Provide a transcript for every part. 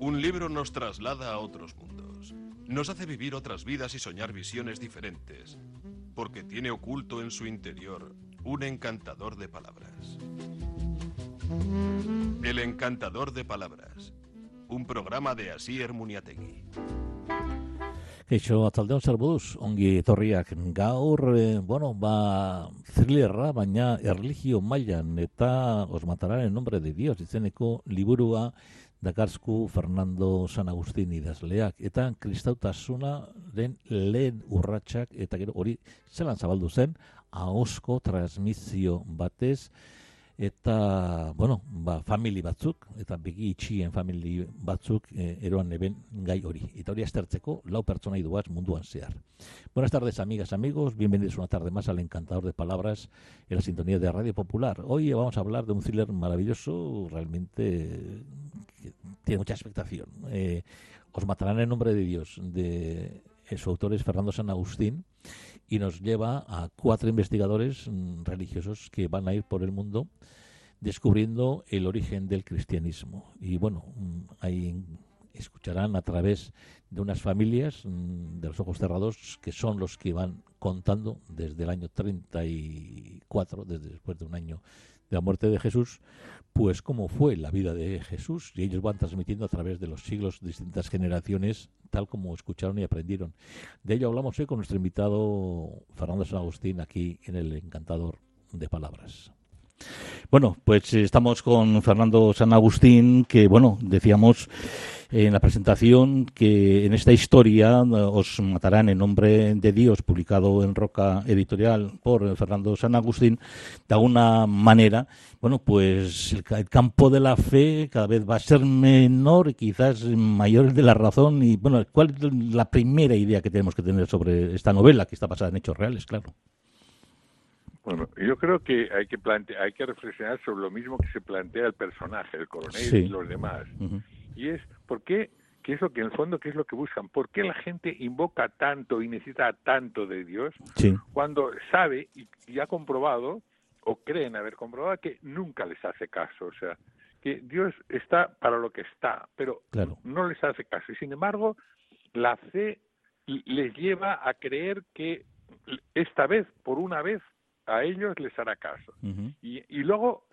Un libro nos traslada a otros mundos. Nos hace vivir otras vidas y soñar visiones diferentes, porque tiene oculto en su interior un encantador de palabras. El encantador de palabras. Un programa de Asier Muniategui. Eixo, atzaldeon zer buduz, ongi etorriak. Gaur, eh, bueno, ba, thrillerra, baina erligio mailan eta os matarán en nombre de Dios, izeneko liburua dakarzku Fernando San Agustin idazleak, eta kristautasuna den lehen urratsak, eta gero hori zelan zabaldu zen, ahosko transmizio batez, eta, bueno, ba, famili batzuk, eta begi itxien famili batzuk e, eroan eben gai hori. Eta hori aztertzeko lau pertsona iduaz munduan zehar. Buenas tardes, amigas, amigos. Bienvenidos una tarde más al Encantador de Palabras en la sintonía de Radio Popular. Hoy vamos a hablar de un thriller maravilloso, realmente que tiene mucha expectación. Eh, Os matarán en nombre de Dios, de su autor es Fernando San Agustín, y nos lleva a cuatro investigadores mm, religiosos que van a ir por el mundo descubriendo el origen del cristianismo. Y bueno, mm, ahí escucharán a través de unas familias mm, de los ojos cerrados que son los que van contando desde el año 34, desde después de un año de la muerte de Jesús, pues cómo fue la vida de Jesús y ellos van transmitiendo a través de los siglos distintas generaciones tal como escucharon y aprendieron. De ello hablamos hoy con nuestro invitado Fernando San Agustín aquí en el Encantador de Palabras. Bueno, pues estamos con Fernando San Agustín, que bueno, decíamos en la presentación que en esta historia eh, os matarán en nombre de Dios, publicado en Roca Editorial por Fernando San Agustín, de alguna manera, bueno, pues el, campo de la fe cada vez va a ser menor quizás mayor de la razón. Y bueno, ¿cuál es la primera idea que tenemos que tener sobre esta novela que está basada en hechos reales, claro? Bueno, yo creo que hay que plante hay que reflexionar sobre lo mismo que se plantea el personaje, el coronel Sí. y los demás. Y es, ¿por qué? ¿Qué es lo que en el fondo, qué es lo que buscan? ¿Por qué la gente invoca tanto y necesita tanto de Dios Sí, cuando sabe y, y ha comprobado, o creen haber comprobado, que nunca les hace caso? O sea, que Dios está para lo que está, pero claro. no les hace caso. Y sin embargo, la fe les lleva a creer que esta vez, por una vez, a ellos les hará caso. Y, y luego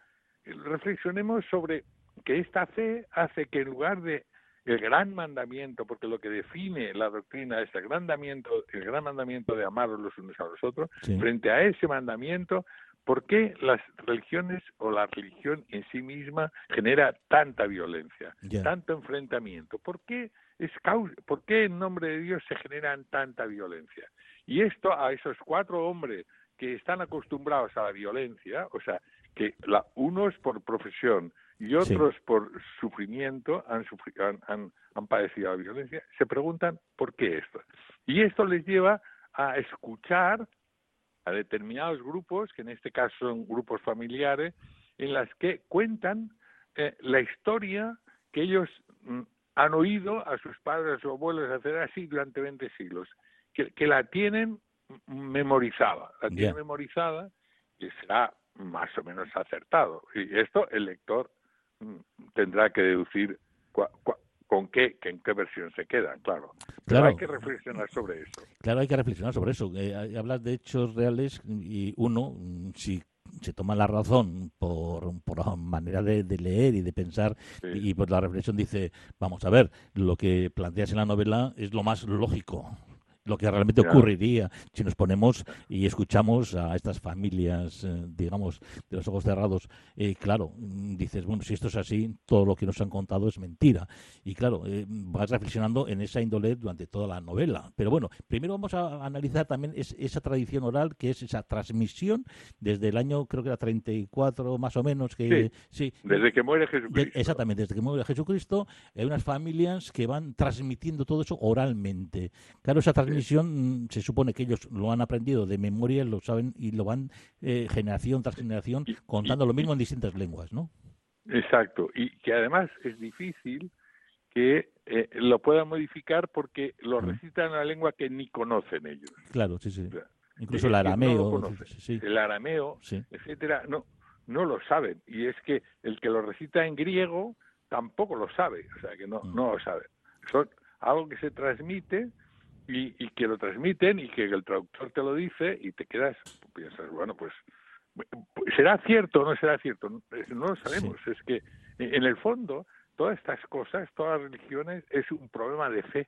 reflexionemos sobre que esta fe hace que en lugar de el gran mandamiento, porque lo que define la doctrina es el gran mandamiento, el gran mandamiento de amarnos los unos a los otros, Sí. frente a ese mandamiento, ¿por qué las religiones o la religión en sí misma genera tanta violencia, tanto enfrentamiento? ¿Por qué, es causa, ¿Por qué en nombre de Dios se generan tanta violencia? Y esto a esos cuatro hombres que están acostumbrados a la violencia, o sea, que la, unos por profesión y otros por sufrimiento han, sufri- han, han, han padecido la violencia, se preguntan por qué esto. Y esto les lleva a escuchar a determinados grupos, que en este caso son grupos familiares, en las que cuentan eh, la historia que ellos mm, han oído a sus padres, a sus abuelos hacer así durante 20 siglos, que, que la tienen memorizada, la tienen Ya. memorizada y será más o menos acertado. Y esto el lector mm, tendrá que deducir cua- cua- con qué, en qué versión se quedan, claro. Pero Claro. hay que reflexionar sobre eso. Claro, hay que reflexionar sobre eso. Eh, hablas de hechos reales y uno, mm, si se toma la razón por, por la manera de, de leer y de pensar Sí. y por la reflexión dice, vamos a ver, lo que planteas en la novela es lo más lógico, lo que realmente Claro. ocurriría si nos ponemos y escuchamos a estas familias, eh, digamos, de los ojos cerrados. Eh, claro, mm, dices, bueno, si esto es así, todo lo que nos han contado es mentira. Y claro, eh, vas reflexionando en esa índole durante toda la novela. Pero bueno, primero vamos a analizar también es- esa tradición oral, que es esa transmisión desde el año, creo que era 34 más o menos, que sí, Desde que muere de- Jesucristo. exactamente, desde que muere Jesucristo, hay unas familias que van transmitiendo todo eso oralmente. Claro, esa transmisión mm, se supone que ellos lo han aprendido de memoria, lo saben y lo van eh, generación tras generación contando lo mismo en distintas lenguas, ¿no? Exacto, y que además es difícil que eh, lo puedan modificar porque lo recitan en una lengua que ni conocen ellos. Claro, sí, sí. O sea, Incluso el no arameo. sí, sí, El arameo, sí. etcétera, no, no lo saben. Y es que el que lo recita en griego tampoco lo sabe, o sea, que no, Mm. no lo sabe. Son algo que se transmite y, y que lo transmiten y que el traductor te lo dice y te quedas, piensas, bueno, pues, ¿será cierto o no será cierto? No lo sabemos. Es que en el fondo todas estas cosas, todas las religiones, es un problema de fe.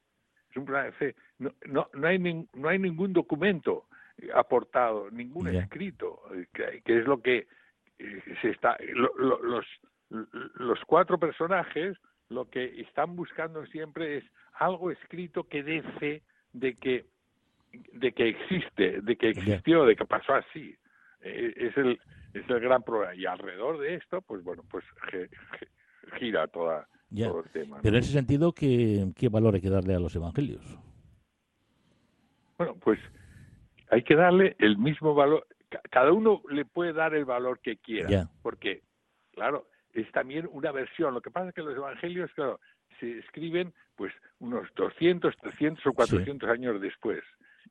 Es un problema de fe. No, no, no, hay, nin- no hay ningún documento aportado, ningún escrito, eh, que, que es lo que eh, se está. lo- lo- los, los cuatro personajes lo que están buscando siempre es algo escrito que dé fe de que de que existe, de que existió, de que pasó así. Eh, es el es el gran problema y alrededor de esto, pues bueno, pues ge- ge- gira toda Ya. todo el tema. ¿no? Pero en ese sentido, ¿qué, ¿qué valor hay que darle a los evangelios? Bueno, pues hay que darle el mismo valor. Ca- Cada uno le puede dar el valor que quiera, Ya. porque, claro, es también una versión. Lo que pasa es que los evangelios, claro, se escriben pues unos 200, 300 o 400 años después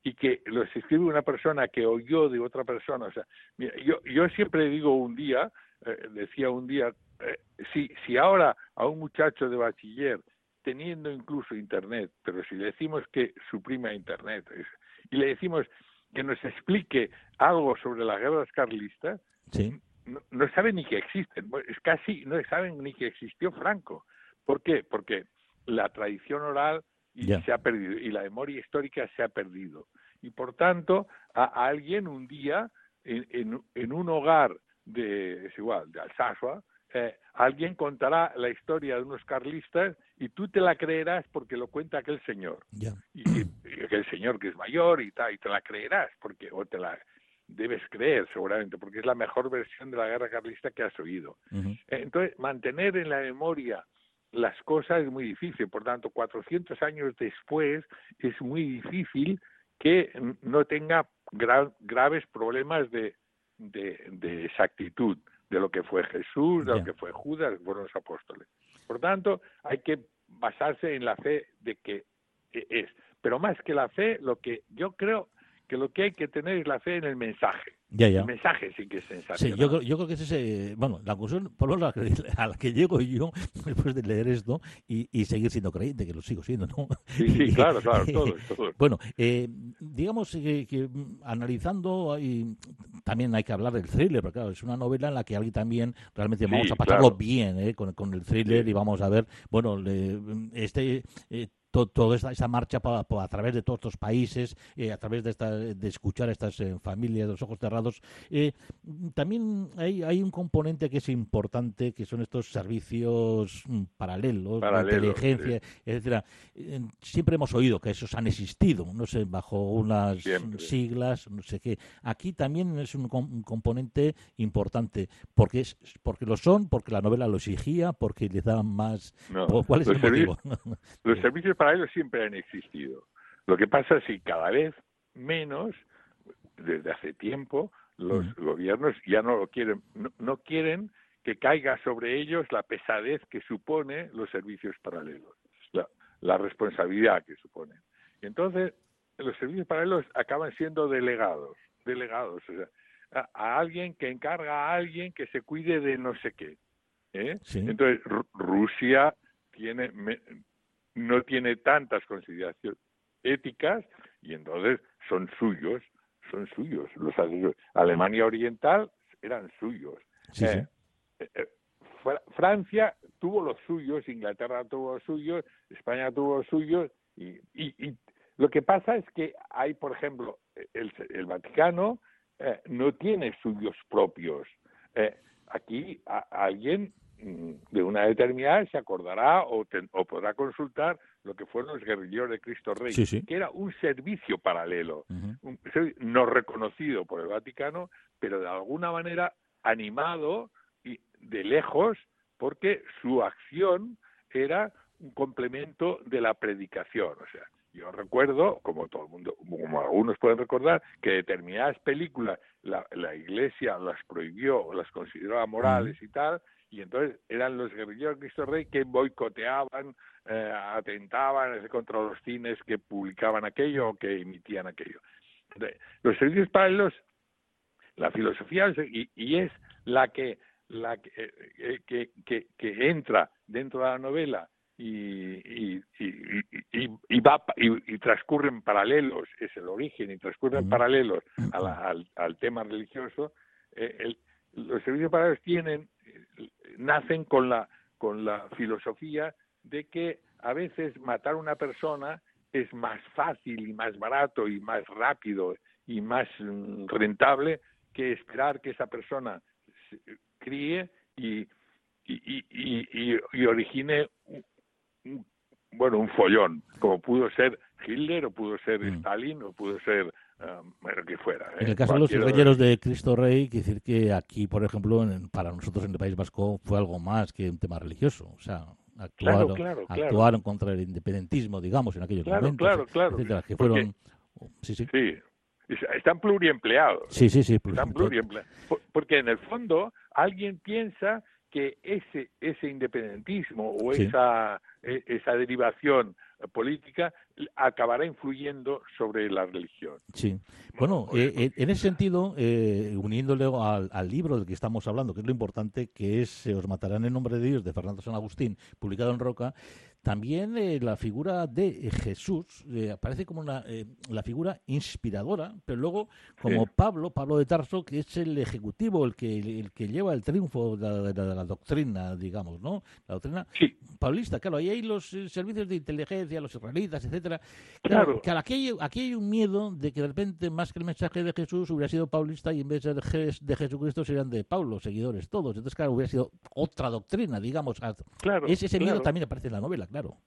y que los escribe una persona que oyó de otra persona. O sea, mira, yo, yo siempre digo un día, eh, decía un día, eh, si, si ahora a un muchacho de bachiller, teniendo incluso Internet, pero si le decimos que suprima Internet es- y le decimos que nos explique algo sobre las guerras carlistas, Sí. no, no saben ni que existen. Es casi no saben ni que existió Franco. ¿Por qué? Porque la tradición oral y Ya. se ha perdido y la memoria histórica se ha perdido. Y por tanto, a, a alguien un día en, en- en un hogar de es igual de Alsasua, eh, alguien contará la historia de unos carlistas y tú te la creerás porque lo cuenta aquel señor Ya. y, y- aquel señor que es mayor y tal, y te la creerás, porque, o te la debes creer seguramente, porque es la mejor versión de la guerra carlista que has oído. Ujú. Eh, Entonces, mantener en la memoria las cosas es muy difícil, por tanto, 400 años después es muy difícil que no tenga gra- graves problemas de, de, de exactitud de lo que fue Jesús, de lo que fue Judas, fueron los apóstoles. Por tanto, hay que basarse en la fe de que e- es. Pero más que la fe, lo que yo creo que lo que hay que tener es la fe en el mensaje. Ya, ya. El mensaje sí que es Sí, sensacional. yo creo, yo creo que es ese, bueno, la conclusión, por lo menos a la que, llego yo después de leer esto y, y seguir siendo creyente, que lo sigo siendo, ¿no? Sí, sí, claro, claro, todos, todos. Bueno, eh, digamos que, que, analizando, hay- también hay que hablar del thriller, porque claro, es una novela en la que alguien también realmente Sí, vamos a pasarlo claro. bien eh, con, con el thriller Sí. y vamos a ver, bueno, le- este... eh, to- toda esta, esta marcha pa- pa- a través de todos estos países, eh, a través de, esta, de escuchar a estas eh, familias de los ojos cerrados. Eh, también hay, hay un componente que es importante, que son estos servicios mm, paralelos, de inteligencia, etcétera. Eh, siempre hemos oído que esos han existido, no sé, bajo unas Siempre. siglas, no sé qué. Aquí también es un, com- un componente importante, porque es porque lo son, porque la novela lo exigía, porque le da más. No, ¿Cuál es el motivo? Los servicios paralelos siempre han existido. Lo que pasa es que cada vez menos, desde hace tiempo, los Mm. gobiernos ya no lo quieren, no, no quieren que caiga sobre ellos la pesadez que supone los servicios paralelos, la, la responsabilidad que supone. Y entonces, los servicios paralelos acaban siendo delegados, delegados, o sea, a, a alguien que encarga a alguien que se cuide de no sé qué. ¿eh? Sí. Entonces, Ru- Rusia tiene me- no tiene tantas consideraciones éticas y entonces son suyos, son suyos. Los. Alemania Oriental eran suyos. Sí, sí. Eh, eh, Fra- Francia tuvo los suyos, Inglaterra tuvo los suyos, España tuvo los suyos y, y- y lo que pasa es que hay, por ejemplo, el, el Vaticano eh, no tiene suyos propios. Aquí a- alguien de una determinada se acordará o, ten- o podrá consultar lo que fueron los guerrilleros de Cristo Rey, Sí, sí. que era un servicio paralelo, un servicio no reconocido por el Vaticano, pero de alguna manera animado y de lejos, porque su acción era un complemento de la predicación. O sea, yo recuerdo, como todo el mundo, como algunos pueden recordar, que determinadas películas la, la Iglesia las prohibió o las consideró amorales y tal, y entonces eran los guerrilleros de Cristo Rey que boicoteaban eh, atentaban contra los cines que publicaban aquello o que emitían aquello. Los servicios paralelos, la filosofía, y, y es la que la que, eh, que, que, que, entra dentro de la novela y, y, y, y va y, transcurren paralelos, es el origen, y transcurren paralelos al, al, tema religioso, eh, el, los servicios paralelos tienen, nacen con la, con la filosofía de que a veces matar a una persona es más fácil y más barato y más rápido y más mm, rentable que esperar que esa persona críe y, y, y, y, origine un, bueno un follón como pudo ser Hitler o pudo ser mm. Stalin o pudo ser bueno, que fuera. En ¿eh? el caso de los guerreros de Cristo Rey, quiere decir que aquí, por ejemplo, para nosotros en el País Vasco fue algo más que un tema religioso. O sea, actuaron, actuaron contra el independentismo, digamos, en aquellos momentos. Claro, claro, etcétera, que fueron... Sí, sí. sí. Están pluriempleados. Sí, sí, sí. Están pluriempleados. Porque en el fondo alguien piensa que ese ese independentismo o esa e, esa derivación política acabará influyendo sobre la religión. Sí. Bueno, eh, eh, en ese sentido, eh, uniéndole al, al, libro del que estamos hablando, que es lo importante, que es Se os matarán en nombre de Dios, de Fernando San Agustín, publicado en Roca, también eh, la figura de Jesús eh, aparece como una, eh, la figura inspiradora, pero luego como Pablo, Pablo de Tarso, que es el ejecutivo, el que, el que lleva el triunfo de la, doctrina, digamos, ¿no? La doctrina paulista, claro, ahí hay los servicios de inteligencia, los israelitas, etcétera. Claro, claro. aquí, hay, aquí hay un miedo de que de repente, más que el mensaje de Jesús, hubiera sido paulista y en vez de, de Jesucristo serían de Pablo, seguidores todos. Entonces, claro, hubiera sido otra doctrina, digamos. Claro, ese, ese miedo también aparece en la novela claro.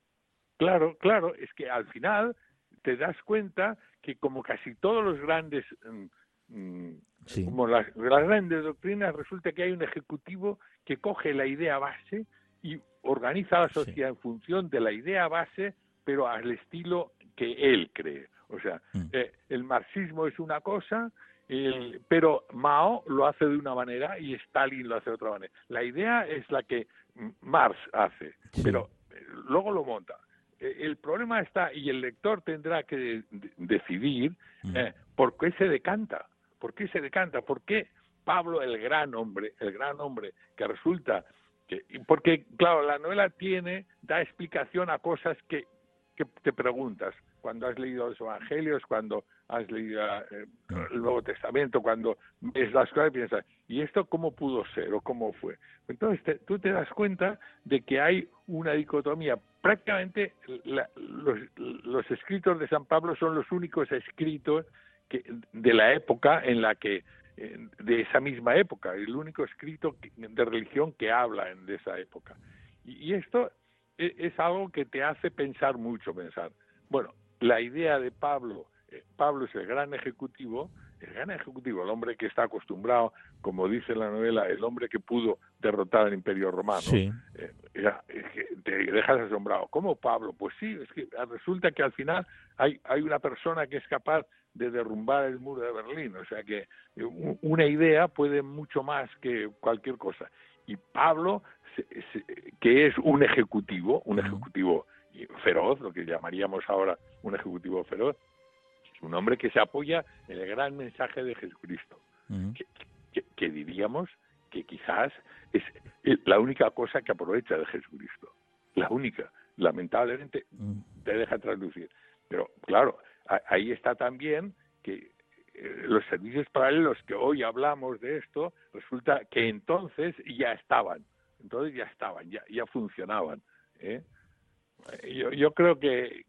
Claro, claro, es que al final te das cuenta que como casi todos los grandes, mm, mm, como las, grandes doctrinas, resulta que hay un ejecutivo que coge la idea base y organiza la sociedad en función de la idea base, pero al estilo que él cree. O sea, mm. eh, el marxismo es una cosa, pero Mao lo hace de una manera y Stalin lo hace de otra manera. La idea es la que Marx hace, pero luego lo monta. E, el problema está, y el lector tendrá que decidir eh, por qué se decanta, por qué se decanta, por qué Pablo, el gran hombre, el gran hombre que resulta que, porque claro, la novela tiene, da explicación a cosas que, que te preguntas. Cuando has leído los evangelios, cuando has leído eh, el Nuevo Testamento, cuando ves las cosas y piensas, ¿y esto cómo pudo ser o cómo fue? Entonces tú te das cuenta de que hay una dicotomía. Prácticamente los, escritos de San Pablo son los únicos escritos que, de la época en la que de esa misma época, el único escrito de religión que habla de esa época. Y, esto es, es, algo que te hace pensar mucho, pensar, bueno, la idea de Pablo Pablo es el gran ejecutivo, el gran ejecutivo, el hombre que está acostumbrado, como dice la novela, el hombre que pudo derrotar al Imperio Romano. Sí. Eh, te dejas asombrado. ¿Cómo Pablo? Pues sí, es que resulta que al final hay, hay una persona que es capaz de derrumbar el muro de Berlín. O sea que una idea puede mucho más que cualquier cosa. Y Pablo, que es un ejecutivo, un ejecutivo feroz, lo que llamaríamos ahora un ejecutivo feroz, un hombre que se apoya en el gran mensaje de Jesucristo, que, diríamos que quizás es la única cosa que aprovecha de Jesucristo, la única, lamentablemente te deja traducir. Pero claro, ahí está también que eh, los servicios paralelos que hoy hablamos de esto, resulta que entonces ya estaban, entonces ya estaban, ya, ya funcionaban. ¿eh? Yo, yo creo que,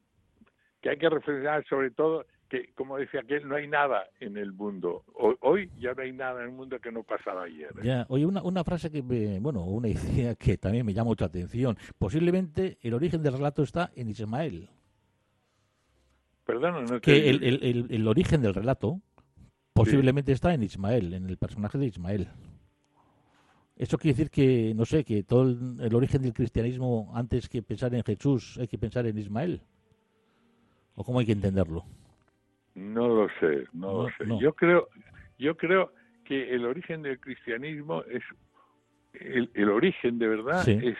que hay que reflexionar sobre todo que, como decía aquel, no hay nada en el mundo. Hoy ya no hay nada en el mundo que no pasaba ayer. ¿eh? Ya, oye, una, una frase que, bueno, una idea que también me llama mucha atención. Posiblemente el origen del relato está en Ismael. Perdón, no Que el, el, el, origen del relato posiblemente está en Ismael, en el personaje de Ismael. Eso quiere decir que, no sé, que todo el, origen del cristianismo, antes que pensar en Jesús, hay que pensar en Ismael. ¿O cómo hay que entenderlo? No lo sé, no, lo sé. Yo creo, yo creo que el origen del cristianismo es el, el origen de verdad es,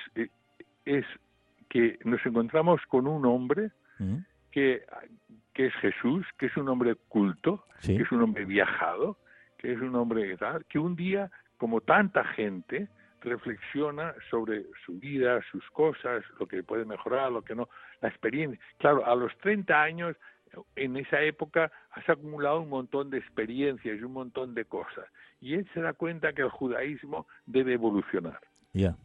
es que nos encontramos con un hombre Mm, que, que es Jesús, que es un hombre culto, Sí. que es un hombre viajado, que es un hombre que un día, como tanta gente, reflexiona sobre su vida, sus cosas, lo que puede mejorar, lo que no, la experiencia. Claro, a los 30 años, en esa época, has acumulado un montón de experiencias y un montón de cosas. Y él se da cuenta que el judaísmo debe evolucionar. Ya.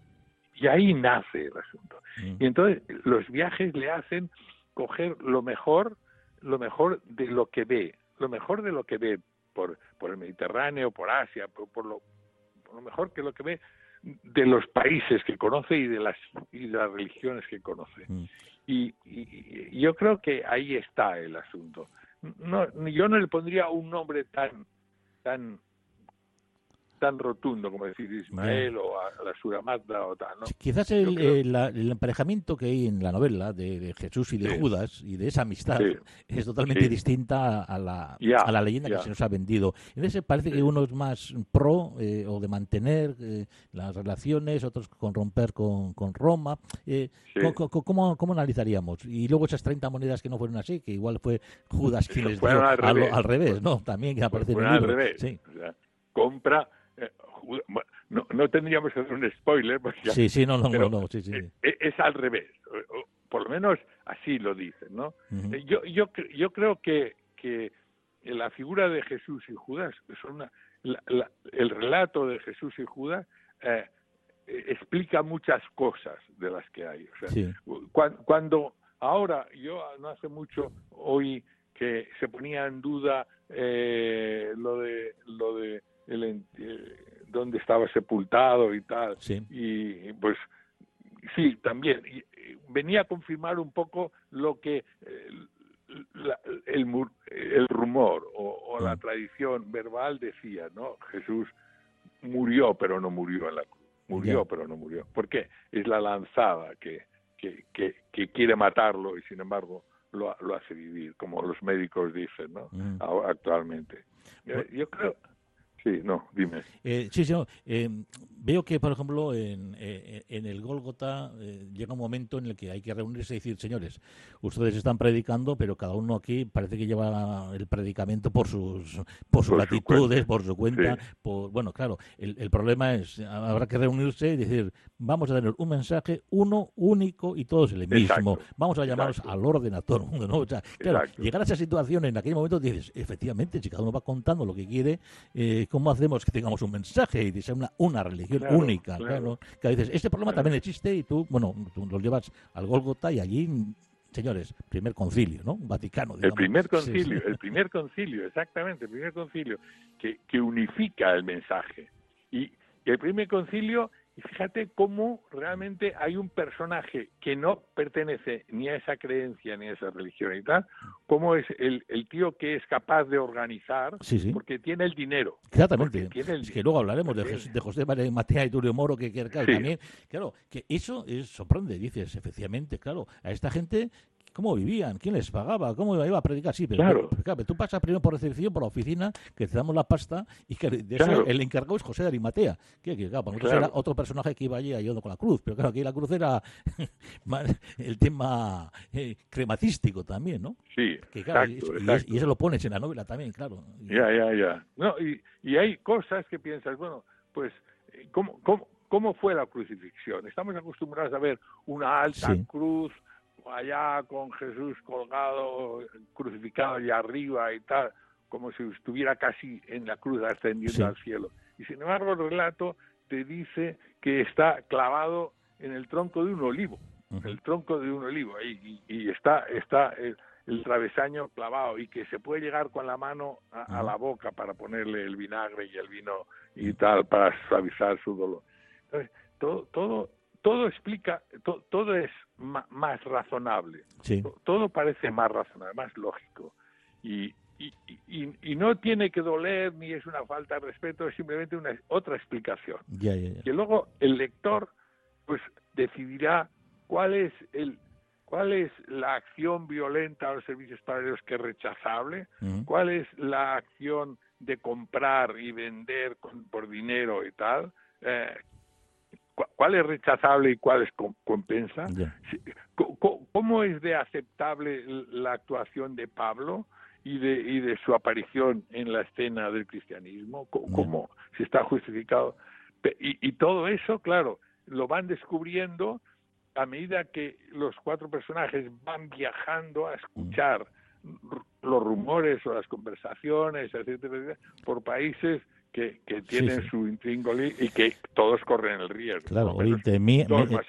Y ahí nace el asunto. Mm, Y entonces los viajes le hacen coger lo mejor, lo mejor de lo que ve, lo mejor de lo que ve por, por el Mediterráneo, por Asia, por, por lo, por lo mejor que lo que ve de los países que conoce y de las y de las religiones que conoce. mm. Y, y- y yo creo que ahí está el asunto. No, yo no le pondría un nombre tan tan tan rotundo como decir Ismael o a, la Sura Magda o tal, ¿no? Quizás el, creo- eh, la- el emparejamiento que hay en la novela de, de Jesús y de Sí. Judas y de esa amistad Sí. es totalmente Sí. distinta a la, Ya, a la leyenda ya. que se nos ha vendido. Entonces parece que uno es más pro eh, o de mantener eh, las relaciones, otros con romper con, con Roma. Eh, ¿cómo, cómo analizaríamos? Y luego esas 30 monedas que no fueron así, que igual fue Judas quien les dio al revés. al revés, ¿no? También que aparece en Pues el al libro. revés. Sí. O sea, compra. Eh, no, no tendríamos que hacer un spoiler, porque Sí, sí, no, no, pero, no, no, sí, sí. eh, eh, es, al revés. por lo menos así lo dicen, ¿no? Eh, Yo, yo, yo creo que, que la figura de Jesús y Judas son una, la- la- el relato de Jesús y Judas eh, explica muchas cosas de las que hay. O sea, Sí. cuan- cuando ahora yo no hace mucho oí que se ponía en duda eh, lo de lo de el, eh, dónde estaba sepultado y tal Sí. y pues sí también y, venía a confirmar un poco lo que eh, la- el, el rumor o, o la Mm. tradición verbal decía no Jesús murió pero no murió en la cruz murió pero no murió ¿por qué? es la lanzada que, que, que, que quiere matarlo y sin embargo lo, lo hace vivir como los médicos dicen ¿no? Mm. Actualmente yo, yo creo sí no dime Eh, sí, sí, no, eh, veo que, por ejemplo, en, eh, en el Gólgota eh, llega un momento en el que hay que reunirse y decir, señores, ustedes están predicando, pero cada uno aquí parece que lleva el predicamento por sus, por sus latitudes, por su cuenta. Sí. Por, bueno, claro, el, el problema es, habrá que reunirse y decir, vamos a tener un mensaje uno, único y todos el mismo. Exacto, Vamos a llamarnos exacto. al orden a todo el mundo, ¿no? O sea, claro, Exacto. llegar a esa situación en aquel momento dices, efectivamente, si cada uno va contando lo que quiere, eh, ¿cómo hacemos que tengamos un mensaje y que sea una, una religión Claro, única? claro. Claro. Que a veces, este problema Claro. también existe y tú, bueno, tú lo llevas al Gólgota y allí, señores, primer concilio, ¿no? Vaticano, El digamos. primer Sí, concilio, sí. el primer concilio, exactamente, el primer concilio que, que unifica el mensaje. Y el primer concilio, y fíjate cómo realmente hay un personaje que no pertenece ni a esa creencia ni a esa religión y tal, como es el, el tío que es capaz de organizar Sí, sí. porque tiene el dinero. Exactamente. Porque tiene el Es que luego hablaremos de. Jes- de José María Matea y Tulio Moro, que, que claro, Sí. también, claro, que eso es, sorprende, dices, efectivamente, claro, a esta gente, ¿cómo vivían? ¿Quién les pagaba? ¿Cómo iba a predicar? Sí, pero, Claro. pero, tú pasas primero por recepción, por la oficina, que te damos la pasta, y que de eso el encargado es José de Arimatea, que, que claro, para nosotros Claro. era otro personaje que iba allí ayudando con la cruz, pero claro, aquí la cruz era el tema eh, crematístico también, ¿no? Sí, Que, claro, exacto, y- y, exacto. y eso lo pones en la novela también, claro. Ya, ya, ya. No, y, y hay cosas que piensas, bueno, pues, eh, ¿cómo, cómo, cómo fue la crucifixión? Estamos acostumbrados a ver una alta Sí. cruz allá con Jesús colgado, crucificado allá arriba y tal, como si estuviera casi en la cruz ascendiendo Sí. al cielo. Y sin embargo el relato te dice que está clavado en el tronco de un olivo el tronco de un olivo ahí y, y está está el, el travesaño clavado y que se puede llegar con la mano a, la boca para ponerle el vinagre y el vino y tal para suavizar su dolor Entonces, todo todo todo explica to- todo es más razonable Sí. Todo parece más razonable más lógico y y, y, y no tiene que doler ni es una falta de respeto es simplemente una otra explicación Ya, ya, ya. que luego el lector pues decidirá cuál es el cuál es la acción violenta a los servicios paralelos que es rechazable, cuál es la acción de comprar y vender con- por dinero y tal, eh, cuál es rechazable y cuál es compensa. ¿Cómo es de aceptable la actuación de Pablo y de, y de su aparición en la escena del cristianismo? ¿Cómo si está justificado? Y, y todo eso, claro, lo van descubriendo a medida que los cuatro personajes van viajando a escuchar los rumores o las conversaciones, etcétera, por países que, que tienen su intríngoli y que todos corren el riesgo. Claro, Oriente,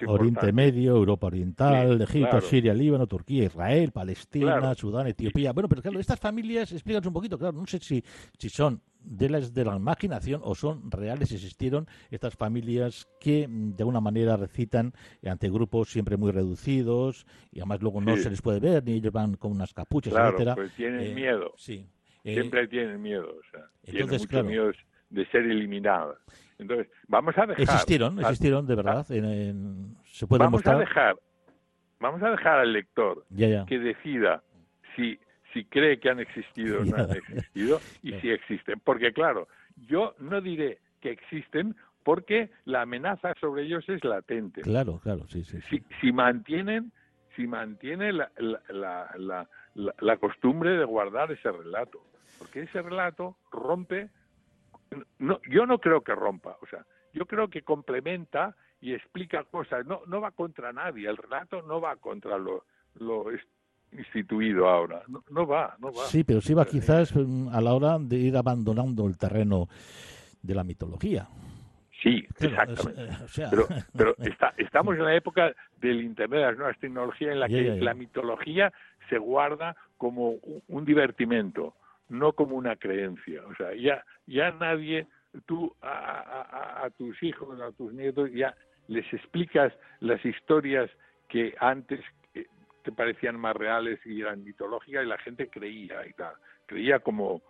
Oriente, Medio, Europa Oriental, Egipto, Siria, Líbano, Turquía, Israel, Palestina, Sudán, Etiopía. Bueno, pero claro, estas familias, explícanos un poquito, claro, no sé si, si son de la, de la imaginación o son reales, existieron estas familias que mm, de alguna manera recitan ante grupos siempre muy reducidos y además luego no se les puede ver ni ellos van con unas capuchas, claro, etcétera. Pues tienen eh, miedo. Sí. Siempre tienen miedo, o sea, entonces, tienen mucho miedo de ser eliminadas. Entonces, vamos a dejar... Existieron, existieron de verdad. En, se puede vamos mostrar... a dejar, vamos a dejar al lector ya, ya. que decida si si cree que han existido o no han existido y si existen. Porque claro, yo no diré que existen porque la amenaza sobre ellos es latente. Claro, claro, sí, sí. Si, si mantienen, si mantiene la, la, la, la, costumbre de guardar ese relato, porque ese relato rompe no, yo no creo que rompa, o sea, yo creo que complementa y explica cosas, no, no va contra nadie, el relato no va contra lo, lo instituido ahora, no, no va, no va. Sí, pero sí va quizás mm, a la hora de ir abandonando el terreno de la mitología. Sí, exactamente. Eh, pero, pero está, estamos en la época del Internet, de las nuevas tecnologías, en la que la mitología se guarda como un divertimento no como una creencia. O sea, ya, ya nadie, tú a, tus hijos, a tus nietos, ya les explicas las historias que antes eh, te parecían más reales y eran mitológicas y la gente creía y tal, creía como,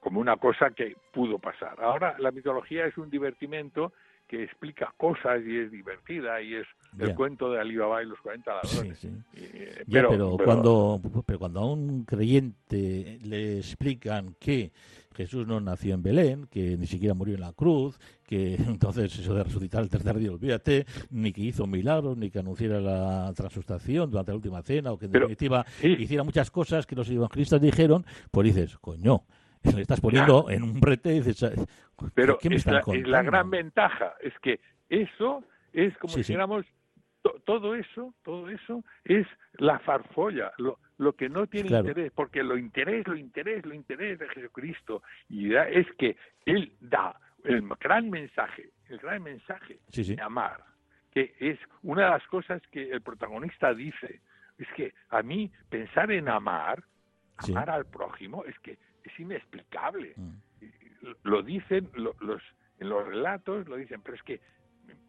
como una cosa que pudo pasar. Ahora la mitología es un divertimento que explica cosas y es divertida y es el cuento de Alibaba y los 40 ladrones. Sí, eh, pero, cuando pero cuando a un creyente le explican que Jesús no nació en Belén, que ni siquiera murió en la cruz, que entonces eso de resucitar el tercer día, olvídate, ni que hizo milagros, ni que anunciara la transustación durante la última cena, o que en definitiva hiciera muchas cosas que los evangelistas dijeron, pues dices, coño, le estás poniendo en un brete y dices, pero es, la, gran ventaja, es que eso es como si dijéramos, todo eso, todo eso es la farfolla, lo, lo que no tiene interés, porque lo interés, lo interés, lo interés de Jesucristo, y es que Él da el gran mensaje, el gran mensaje de amar, que es una de las cosas que el protagonista dice, es que a mí pensar en amar, amar al prójimo, es que es inexplicable. Mm. Lo dicen los en los relatos, lo dicen, pero es que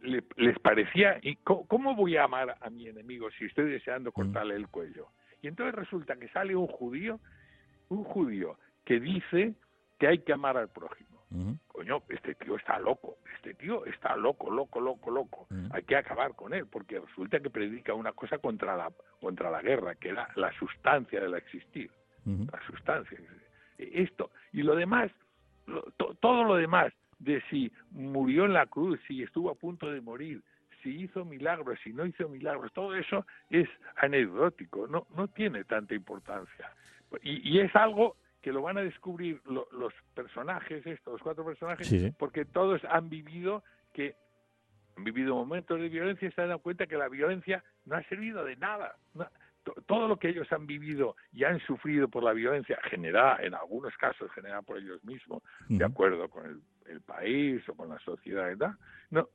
les parecía, ¿y cómo, voy a amar a mi enemigo si estoy deseando mm. cortarle el cuello? Y entonces resulta que sale un judío, un judío que dice que hay que amar al prójimo. Coño, este tío está loco, este tío está loco, loco, loco, loco. Hay que acabar con él, porque resulta que predica una cosa contra la, contra la guerra, que era la sustancia del existir. La sustancia esto y lo demás, todo lo demás, de si murió en la cruz, si estuvo a punto de morir, si hizo milagros, si no hizo milagros, todo eso es anecdótico, no, no tiene tanta importancia. Y, es algo que lo van a descubrir los personajes, estos cuatro personajes, porque todos han vivido que han vivido momentos de violencia y se han dado cuenta que la violencia no ha servido de nada todo lo que ellos han vivido y han sufrido por la violencia generada, en algunos casos generada por ellos mismos, de acuerdo con el, país o con la sociedad, ¿verdad? No,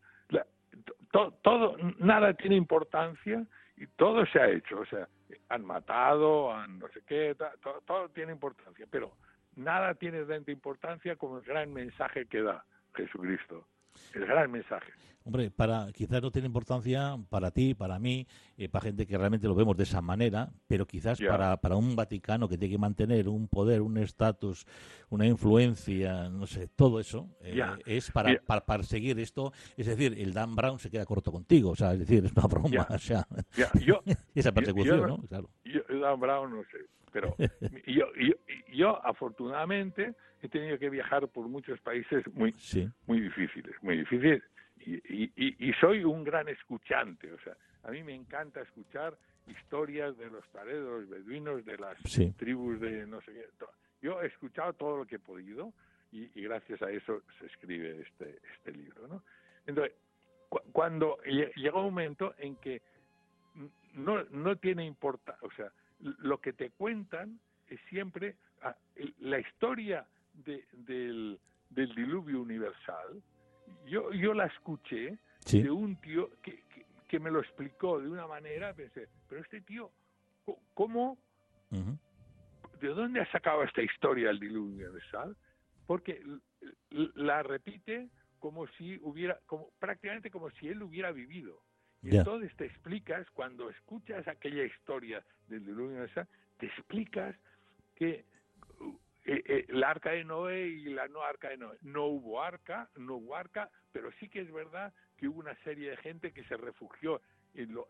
todo, nada tiene importancia y todo se ha hecho, o sea, han matado, han no sé qué, todo, todo tiene importancia, pero nada tiene tanta importancia como el gran mensaje que da Jesucristo, el gran mensaje. Hombre, para quizás no tiene importancia para ti, para mí, eh, para gente que realmente lo vemos de esa manera, pero quizás para, para un Vaticano que tiene que mantener un poder, un estatus, una influencia, no sé, todo eso, eh, es para, para, perseguir esto. Es decir, el Dan Brown se queda corto contigo, o sea, es decir, es una broma, o sea, yo, esa persecución, yo, ¿no? Claro. Yo, Dan Brown no sé, pero yo, yo, yo afortunadamente he tenido que viajar por muchos países muy, muy difíciles, muy difíciles y, y, y, soy un gran escuchante, o sea, a mí me encanta escuchar historias de los taredos, los beduinos, de las tribus de no sé qué. Yo he escuchado todo lo que he podido y, y gracias a eso se escribe este, este libro, ¿no? Entonces, cuando llega un momento en que no, no tiene importancia, o sea, lo que te cuentan es siempre ah, la historia de, del, del diluvio universal. Yo, yo la escuché de un tío que, que, me lo explicó de una manera, pensé, pero este tío, ¿cómo? ¿De dónde ha sacado esta historia del diluvio universal? Porque la repite como si hubiera, como, prácticamente como si él hubiera vivido. Y entonces te explicas, cuando escuchas aquella historia del diluvio universal, te explicas que eh, eh, la arca de Noé y la no arca de Noé. No hubo arca, no hubo arca, pero sí que es verdad que hubo una serie de gente que se refugió.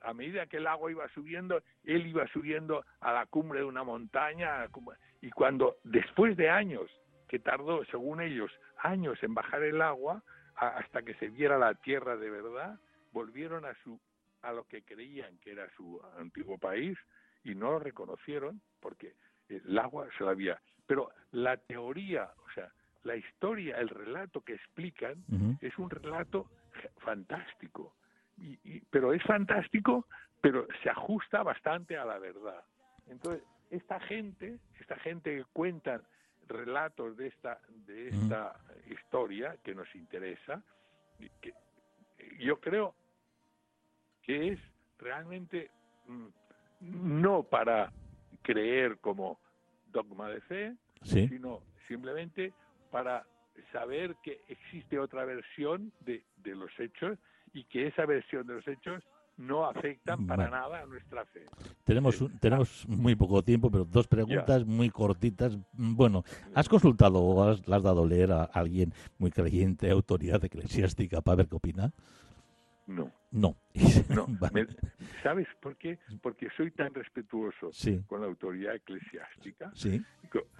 a medida que el agua iba subiendo, él iba subiendo a la cumbre de una montaña y cuando después de años, que tardó, según ellos, años en bajar el agua, hasta que se viera la tierra de verdad, volvieron a su a lo que creían que era su antiguo país y no lo reconocieron porque el agua se lo había. Pero la teoría, o sea, la historia, el relato que explican es un relato fantástico. Y, pero es fantástico, pero se ajusta bastante a la verdad. Entonces, esta gente, esta gente que cuentan relatos de esta de esta historia que nos interesa, que yo creo que es realmente mm, no para creer como dogma de fe, sino simplemente para saber que existe otra versión de, de, los hechos y que esa versión de los hechos no afectan para nada a nuestra fe. Tenemos, tenemos muy poco tiempo, pero dos preguntas muy cortitas. Bueno, ¿has consultado o has, has dado leer a alguien muy creyente, autoridad eclesiástica, para ver qué opina? No. No. ¿Sabes por qué? Porque soy tan respetuoso con la autoridad eclesiástica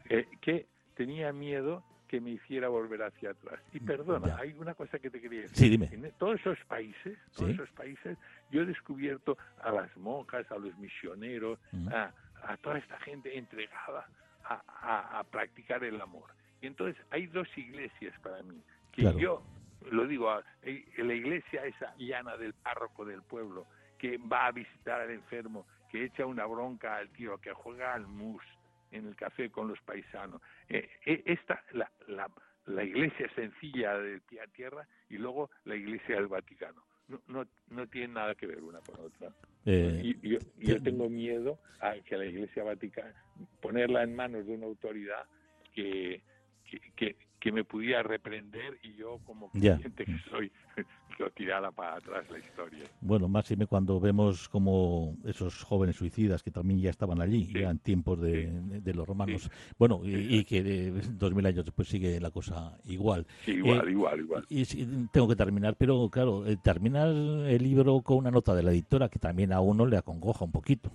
eh, que tenía miedo que me hiciera volver hacia atrás. Y perdona, hay una cosa que te quería decir. Sí, dime. En todos esos países, todos esos países, yo he descubierto a las monjas, a los misioneros, a, toda esta gente entregada a, practicar el amor. Y entonces hay dos iglesias para mí, que yo lo digo, eh, la iglesia esa llana del párroco del pueblo, que va a visitar al enfermo, que echa una bronca al tío, que juega al mus en el café con los paisanos. Eh, eh, esta, la, la, la, iglesia sencilla de pie a tierra y luego la iglesia del Vaticano. No, no, no tienen nada que ver una con otra. y, yo, yo tengo miedo a que la iglesia vaticana, ponerla en manos de una autoridad que, que, que me pudiera reprender y yo como cliente que soy lo tirara para atrás la historia. Bueno, máxime cuando vemos como esos jóvenes suicidas que también ya estaban allí, ya en tiempos de, los romanos, bueno, y, que dos mil años después sigue la cosa igual. igual, eh, igual, igual. Y, tengo que terminar, pero claro, eh, terminas el libro con una nota de la editora que también a uno le acongoja un poquito.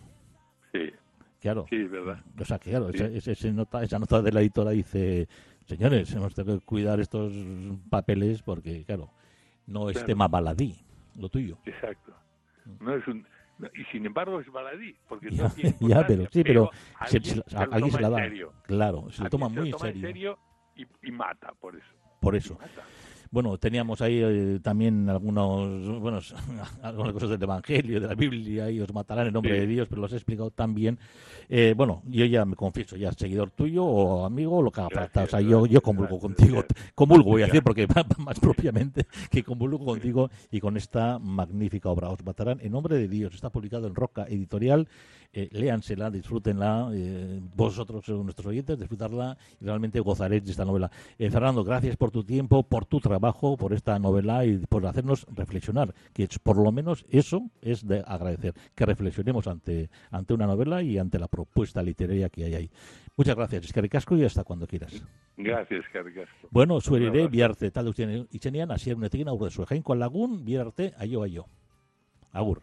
Sí. Claro. Sí, verdad. O sea, que claro, esa, nota, esa nota de la editora dice señores, hemos tenido que cuidar estos papeles porque, claro, no es tema baladí, lo tuyo. Exacto. No es un, y sin embargo es baladí, porque ya, ya pero sí, pero, se, se, alguien se la da. Claro, se lo toma muy en serio. y, mata por eso. Por eso. Bueno, teníamos ahí eh, también algunos, bueno, algunas cosas del Evangelio, de la Biblia, y os matarán en nombre de Dios, pero los he explicado tan bien. Eh, bueno, yo ya me confieso, ya seguidor tuyo o amigo, lo que haga falta. O sea, yo, yo convulgo contigo, convulgo voy a decir, porque más propiamente que convulgo contigo y con esta magnífica obra. Os matarán en nombre de Dios. Está publicado en Roca Editorial. Eh, léansela, disfrútenla, eh, vosotros, nuestros oyentes, disfrutarla y realmente gozaréis de esta novela. Fernando, gracias por tu tiempo, por tu trabajo por esta novela y por hacernos reflexionar, que por lo menos eso es de agradecer, que reflexionemos ante, ante una novela y ante la propuesta literaria que hay ahí. Muchas gracias, Escaricasco, y hasta cuando quieras. Gracias, Escaricasco. Bueno, sueriré, biarte, tal, y itxenian, hasierunetik aurre zuen, jainko lagun, biarte, aio, aio. Agur.